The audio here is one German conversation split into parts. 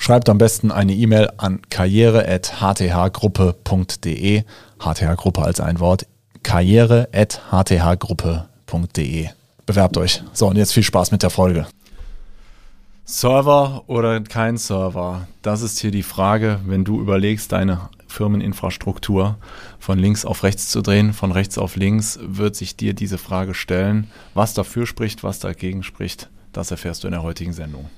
Schreibt am besten eine E-Mail an karriere.hthgruppe.de. HTH-Gruppe als ein Wort. karriere.hthgruppe.de. Bewerbt euch. So, und jetzt viel Spaß mit der Folge. Server oder kein Server? Das ist hier die Frage, wenn du überlegst, deine Firmeninfrastruktur von links auf rechts zu drehen, von rechts auf links, wird sich dir diese Frage stellen. Was dafür spricht, was dagegen spricht, das erfährst du in der heutigen Sendung.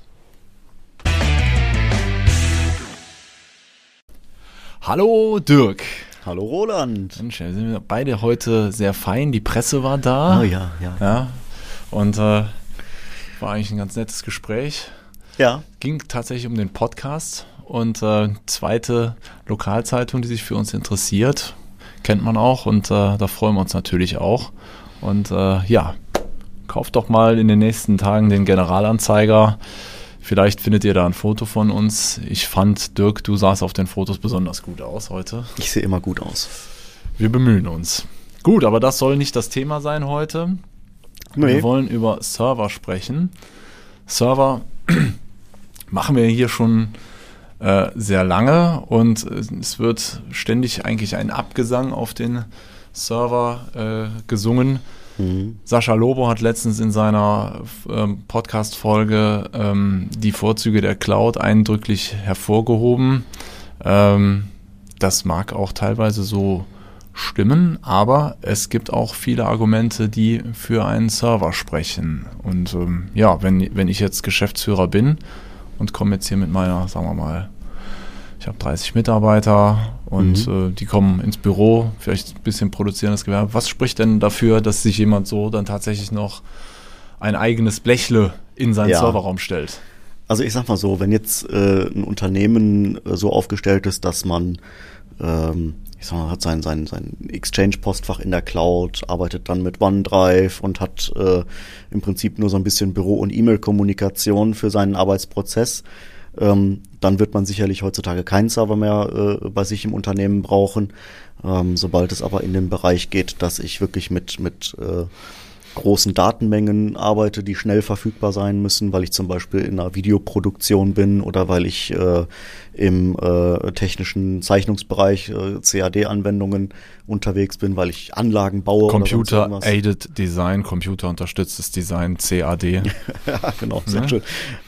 Hallo Dirk. Hallo Roland. Mensch, wir sind beide heute sehr fein. Die Presse war da. Oh ja, ja. ja. Und äh, war eigentlich ein ganz nettes Gespräch. Ja. Ging tatsächlich um den Podcast und äh, zweite Lokalzeitung, die sich für uns interessiert. Kennt man auch und äh, da freuen wir uns natürlich auch. Und äh, ja, kauft doch mal in den nächsten Tagen den Generalanzeiger. Vielleicht findet ihr da ein Foto von uns. Ich fand, Dirk, du sahst auf den Fotos besonders gut aus heute. Ich sehe immer gut aus. Wir bemühen uns. Gut, aber das soll nicht das Thema sein heute. Nee. Wir wollen über Server sprechen. Server machen wir hier schon äh, sehr lange und es wird ständig eigentlich ein Abgesang auf den Server äh, gesungen. Sascha Lobo hat letztens in seiner ähm, Podcast-Folge ähm, die Vorzüge der Cloud eindrücklich hervorgehoben. Ähm, das mag auch teilweise so stimmen, aber es gibt auch viele Argumente, die für einen Server sprechen. Und ähm, ja, wenn, wenn ich jetzt Geschäftsführer bin und komme jetzt hier mit meiner, sagen wir mal, ich habe 30 Mitarbeiter und mhm. äh, die kommen ins Büro, vielleicht ein bisschen produzierendes Gewerbe. Was spricht denn dafür, dass sich jemand so dann tatsächlich noch ein eigenes Blechle in seinen ja. Serverraum stellt? Also ich sag mal so, wenn jetzt äh, ein Unternehmen äh, so aufgestellt ist, dass man ähm, ich sag mal, hat sein, sein, sein Exchange-Postfach in der Cloud, arbeitet dann mit OneDrive und hat äh, im Prinzip nur so ein bisschen Büro- und E-Mail-Kommunikation für seinen Arbeitsprozess ähm, dann wird man sicherlich heutzutage keinen Server mehr äh, bei sich im Unternehmen brauchen. Ähm, sobald es aber in den Bereich geht, dass ich wirklich mit, mit äh, großen Datenmengen arbeite, die schnell verfügbar sein müssen, weil ich zum Beispiel in einer Videoproduktion bin oder weil ich äh, im äh, technischen Zeichnungsbereich äh, CAD-Anwendungen unterwegs bin, weil ich Anlagen baue. Computer-Aided Design, computerunterstütztes Design, CAD. ja, genau, sehr ja. schön.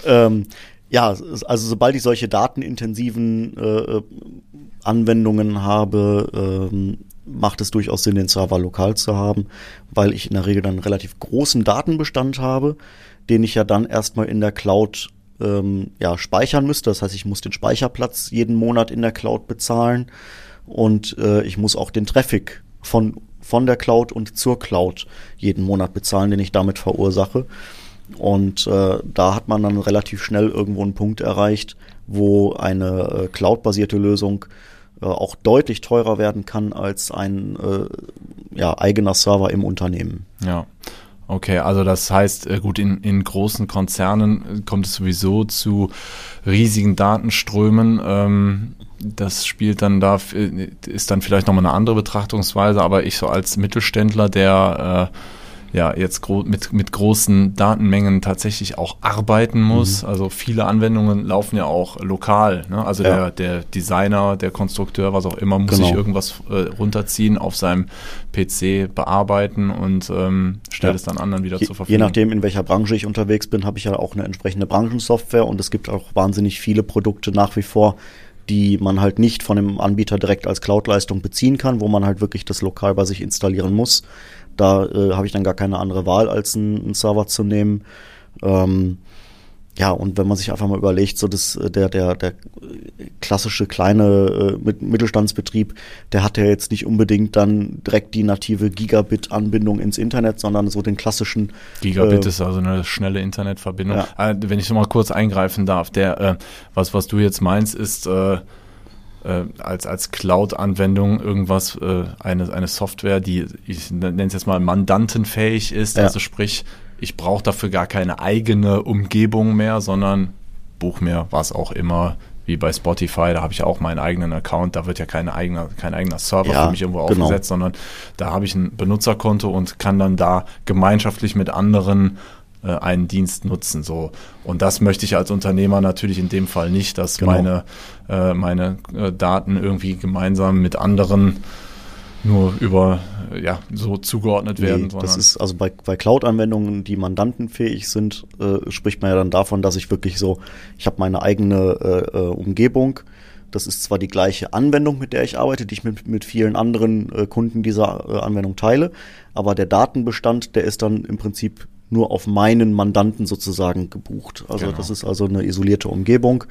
Ähm, ja, also sobald ich solche datenintensiven äh, Anwendungen habe, ähm, macht es durchaus Sinn, den Server lokal zu haben, weil ich in der Regel dann einen relativ großen Datenbestand habe, den ich ja dann erstmal in der Cloud ähm, ja, speichern müsste. Das heißt, ich muss den Speicherplatz jeden Monat in der Cloud bezahlen und äh, ich muss auch den Traffic von, von der Cloud und zur Cloud jeden Monat bezahlen, den ich damit verursache. Und äh, da hat man dann relativ schnell irgendwo einen Punkt erreicht, wo eine äh, cloud-basierte Lösung äh, auch deutlich teurer werden kann als ein äh, ja, eigener Server im Unternehmen. Ja. Okay, also das heißt, äh, gut, in, in großen Konzernen kommt es sowieso zu riesigen Datenströmen. Ähm, das spielt dann da, äh, ist dann vielleicht nochmal eine andere Betrachtungsweise, aber ich so als Mittelständler, der äh, ja jetzt mit, mit großen Datenmengen tatsächlich auch arbeiten muss. Mhm. Also viele Anwendungen laufen ja auch lokal. Ne? Also ja. der, der Designer, der Konstrukteur, was auch immer, muss genau. sich irgendwas äh, runterziehen, auf seinem PC bearbeiten und ähm, stellt ja. es dann anderen wieder je, zur Verfügung. Je nachdem, in welcher Branche ich unterwegs bin, habe ich ja auch eine entsprechende Branchensoftware und es gibt auch wahnsinnig viele Produkte nach wie vor, die man halt nicht von dem Anbieter direkt als Cloud-Leistung beziehen kann, wo man halt wirklich das lokal bei sich installieren muss. Da äh, habe ich dann gar keine andere Wahl, als einen, einen Server zu nehmen. Ähm, ja, und wenn man sich einfach mal überlegt, so das, äh, der, der, der klassische kleine äh, Mittelstandsbetrieb, der hat ja jetzt nicht unbedingt dann direkt die native Gigabit-Anbindung ins Internet, sondern so den klassischen. Gigabit äh, ist also eine schnelle Internetverbindung. Ja. Äh, wenn ich so mal kurz eingreifen darf, der, äh, was, was du jetzt meinst, ist, äh, als, als Cloud-Anwendung irgendwas, äh, eine, eine Software, die, ich nenne es jetzt mal, mandantenfähig ist. Ja. Also sprich, ich brauche dafür gar keine eigene Umgebung mehr, sondern buch mir was auch immer, wie bei Spotify, da habe ich auch meinen eigenen Account, da wird ja kein eigener, kein eigener Server ja, für mich irgendwo genau. aufgesetzt, sondern da habe ich ein Benutzerkonto und kann dann da gemeinschaftlich mit anderen äh, einen Dienst nutzen. So. Und das möchte ich als Unternehmer natürlich in dem Fall nicht, dass genau. meine, äh, meine äh, Daten irgendwie gemeinsam mit anderen nur über ja so zugeordnet werden. Nee, das ist also bei, bei Cloud-Anwendungen, die mandantenfähig sind, äh, spricht man ja dann davon, dass ich wirklich so, ich habe meine eigene äh, äh, Umgebung. Das ist zwar die gleiche Anwendung, mit der ich arbeite, die ich mit, mit vielen anderen äh, Kunden dieser äh, Anwendung teile, aber der Datenbestand, der ist dann im Prinzip nur auf meinen Mandanten sozusagen gebucht. Also genau. das ist also eine isolierte Umgebung.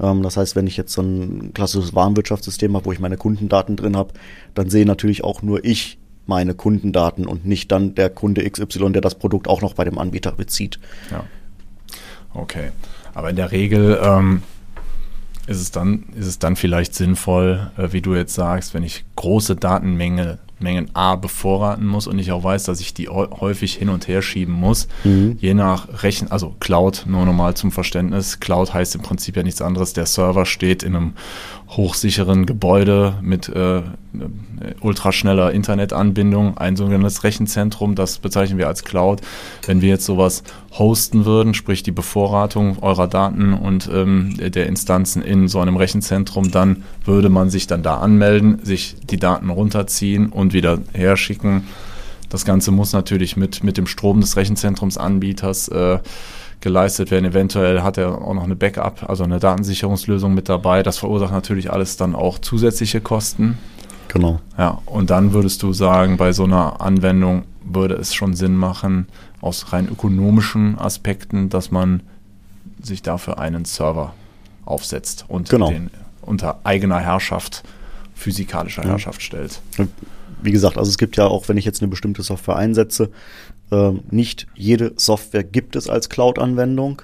Ähm, das heißt, wenn ich jetzt so ein klassisches Warenwirtschaftssystem habe, wo ich meine Kundendaten drin habe, dann sehe natürlich auch nur ich meine Kundendaten und nicht dann der Kunde XY, der das Produkt auch noch bei dem Anbieter bezieht. Ja. Okay. Aber in der Regel ähm, ist, es dann, ist es dann vielleicht sinnvoll, äh, wie du jetzt sagst, wenn ich große Datenmenge Mengen A bevorraten muss und ich auch weiß, dass ich die häufig hin und her schieben muss, mhm. je nach Rechen, also Cloud, nur nochmal zum Verständnis. Cloud heißt im Prinzip ja nichts anderes. Der Server steht in einem hochsicheren Gebäude mit äh, ultraschneller Internetanbindung, ein sogenanntes Rechenzentrum, das bezeichnen wir als Cloud. Wenn wir jetzt sowas hosten würden, sprich die Bevorratung eurer Daten und ähm, der Instanzen in so einem Rechenzentrum, dann würde man sich dann da anmelden, sich die Daten runterziehen und wieder herschicken. Das Ganze muss natürlich mit, mit dem Strom des Rechenzentrumsanbieters äh, geleistet werden. Eventuell hat er auch noch eine Backup, also eine Datensicherungslösung mit dabei. Das verursacht natürlich alles dann auch zusätzliche Kosten. Genau. Ja, und dann würdest du sagen, bei so einer Anwendung würde es schon Sinn machen, aus rein ökonomischen Aspekten, dass man sich dafür einen Server aufsetzt und genau. den unter eigener Herrschaft, physikalischer ja. Herrschaft stellt. Wie gesagt, also es gibt ja auch, wenn ich jetzt eine bestimmte Software einsetze, ähm, nicht jede Software gibt es als Cloud-Anwendung.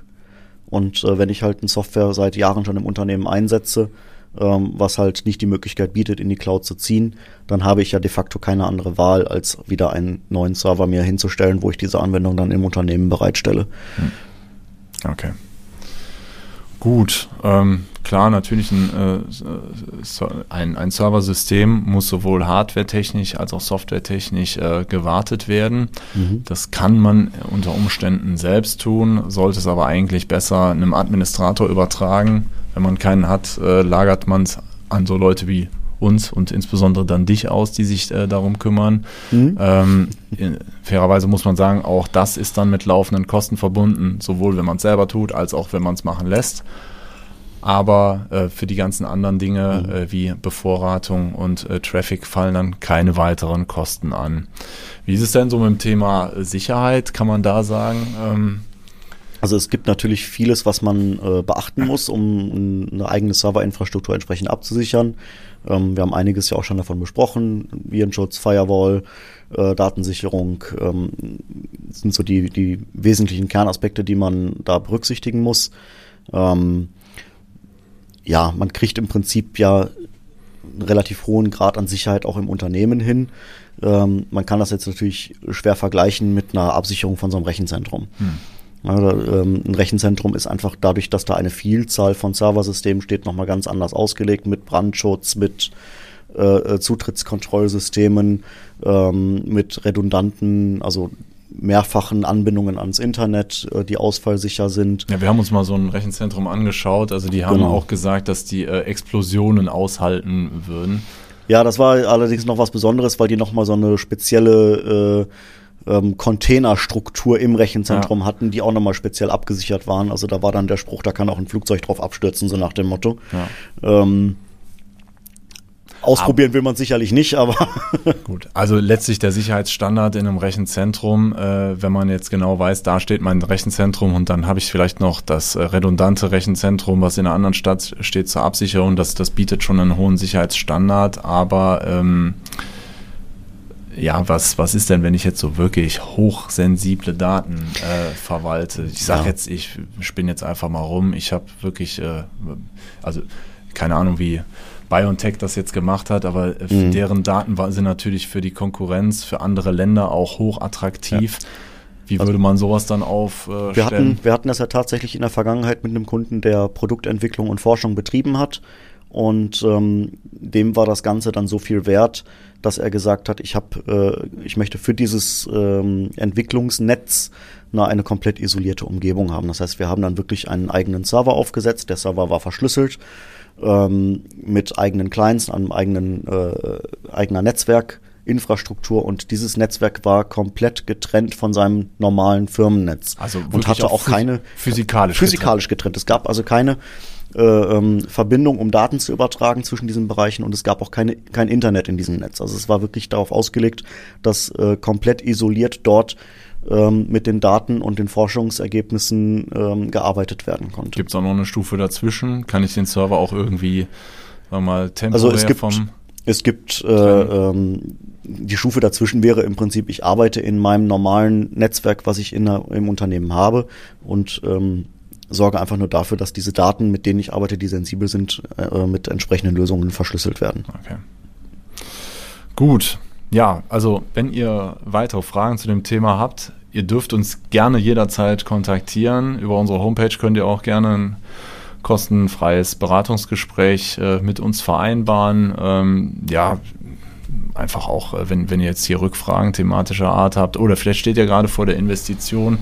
Und äh, wenn ich halt eine Software seit Jahren schon im Unternehmen einsetze, ähm, was halt nicht die Möglichkeit bietet, in die Cloud zu ziehen, dann habe ich ja de facto keine andere Wahl, als wieder einen neuen Server mir hinzustellen, wo ich diese Anwendung dann im Unternehmen bereitstelle. Hm. Okay. Gut, ähm, klar, natürlich ein, äh, ein, ein Serversystem muss sowohl hardwaretechnisch als auch softwaretechnisch äh, gewartet werden. Mhm. Das kann man unter Umständen selbst tun, sollte es aber eigentlich besser einem Administrator übertragen. Wenn man keinen hat, äh, lagert man es an so Leute wie uns und insbesondere dann dich aus, die sich äh, darum kümmern. Mhm. Ähm, in, fairerweise muss man sagen, auch das ist dann mit laufenden Kosten verbunden, sowohl wenn man es selber tut, als auch wenn man es machen lässt. Aber äh, für die ganzen anderen Dinge mhm. äh, wie Bevorratung und äh, Traffic fallen dann keine weiteren Kosten an. Wie ist es denn so mit dem Thema Sicherheit? Kann man da sagen? Ähm also es gibt natürlich vieles, was man äh, beachten muss, um eine eigene Serverinfrastruktur entsprechend abzusichern. Ähm, wir haben einiges ja auch schon davon besprochen. Virenschutz, Firewall, äh, Datensicherung ähm, sind so die, die wesentlichen Kernaspekte, die man da berücksichtigen muss. Ähm, ja, man kriegt im Prinzip ja einen relativ hohen Grad an Sicherheit auch im Unternehmen hin. Ähm, man kann das jetzt natürlich schwer vergleichen mit einer Absicherung von so einem Rechenzentrum. Hm. Also, ähm, ein Rechenzentrum ist einfach dadurch, dass da eine Vielzahl von Serversystemen steht, nochmal ganz anders ausgelegt mit Brandschutz, mit äh, äh Zutrittskontrollsystemen, ähm, mit redundanten, also mehrfachen Anbindungen ans Internet, äh, die ausfallsicher sind. Ja, wir haben uns mal so ein Rechenzentrum angeschaut. Also die haben genau. auch gesagt, dass die äh, Explosionen aushalten würden. Ja, das war allerdings noch was Besonderes, weil die noch mal so eine spezielle äh, ähm, Containerstruktur im Rechenzentrum ja. hatten, die auch nochmal speziell abgesichert waren. Also da war dann der Spruch, da kann auch ein Flugzeug drauf abstürzen, so nach dem Motto. Ja. Ähm, Ausprobieren will man sicherlich nicht, aber. Gut, also letztlich der Sicherheitsstandard in einem Rechenzentrum, äh, wenn man jetzt genau weiß, da steht mein Rechenzentrum und dann habe ich vielleicht noch das äh, redundante Rechenzentrum, was in einer anderen Stadt steht zur Absicherung, das, das bietet schon einen hohen Sicherheitsstandard, aber ähm, ja, was, was ist denn, wenn ich jetzt so wirklich hochsensible Daten äh, verwalte? Ich sage ja. jetzt, ich spinne jetzt einfach mal rum, ich habe wirklich, äh, also keine Ahnung, wie BioNTech das jetzt gemacht hat, aber mhm. deren Daten sind natürlich für die Konkurrenz, für andere Länder auch hoch attraktiv. Ja. Wie also würde man sowas dann aufstellen? Äh, wir, hatten, wir hatten das ja tatsächlich in der Vergangenheit mit einem Kunden, der Produktentwicklung und Forschung betrieben hat. Und ähm, dem war das Ganze dann so viel wert, dass er gesagt hat, ich habe, äh, ich möchte für dieses ähm, Entwicklungsnetz na, eine komplett isolierte Umgebung haben. Das heißt, wir haben dann wirklich einen eigenen Server aufgesetzt. Der Server war verschlüsselt ähm, mit eigenen Clients, einem eigenen äh, eigener Netzwerk Infrastruktur und dieses Netzwerk war komplett getrennt von seinem normalen Firmennetz. Also und hatte auch, auch keine physikalisch, physikalisch getrennt. getrennt. Es gab also keine äh, ähm, Verbindung, um Daten zu übertragen zwischen diesen Bereichen und es gab auch keine, kein Internet in diesem Netz. Also es war wirklich darauf ausgelegt, dass äh, komplett isoliert dort ähm, mit den Daten und den Forschungsergebnissen ähm, gearbeitet werden konnte. Gibt es auch noch eine Stufe dazwischen? Kann ich den Server auch irgendwie sagen wir mal temporär also es gibt, vom es gibt äh, ähm, die Stufe dazwischen wäre im Prinzip, ich arbeite in meinem normalen Netzwerk, was ich in im Unternehmen habe und ähm, sorge einfach nur dafür, dass diese Daten, mit denen ich arbeite, die sensibel sind, äh, mit entsprechenden Lösungen verschlüsselt werden. Okay. Gut. Ja, also wenn ihr weitere Fragen zu dem Thema habt, ihr dürft uns gerne jederzeit kontaktieren. Über unsere Homepage könnt ihr auch gerne ein kostenfreies Beratungsgespräch äh, mit uns vereinbaren. Ähm, ja, einfach auch, äh, wenn, wenn ihr jetzt hier Rückfragen thematischer Art habt oder vielleicht steht ihr gerade vor der Investition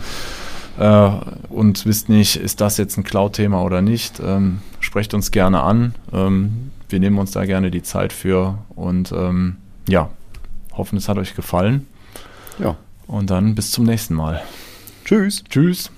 äh, und wisst nicht, ist das jetzt ein Cloud-Thema oder nicht, ähm, sprecht uns gerne an. Ähm, wir nehmen uns da gerne die Zeit für und ähm, ja, hoffen, es hat euch gefallen. Ja. Und dann bis zum nächsten Mal. Tschüss. Tschüss.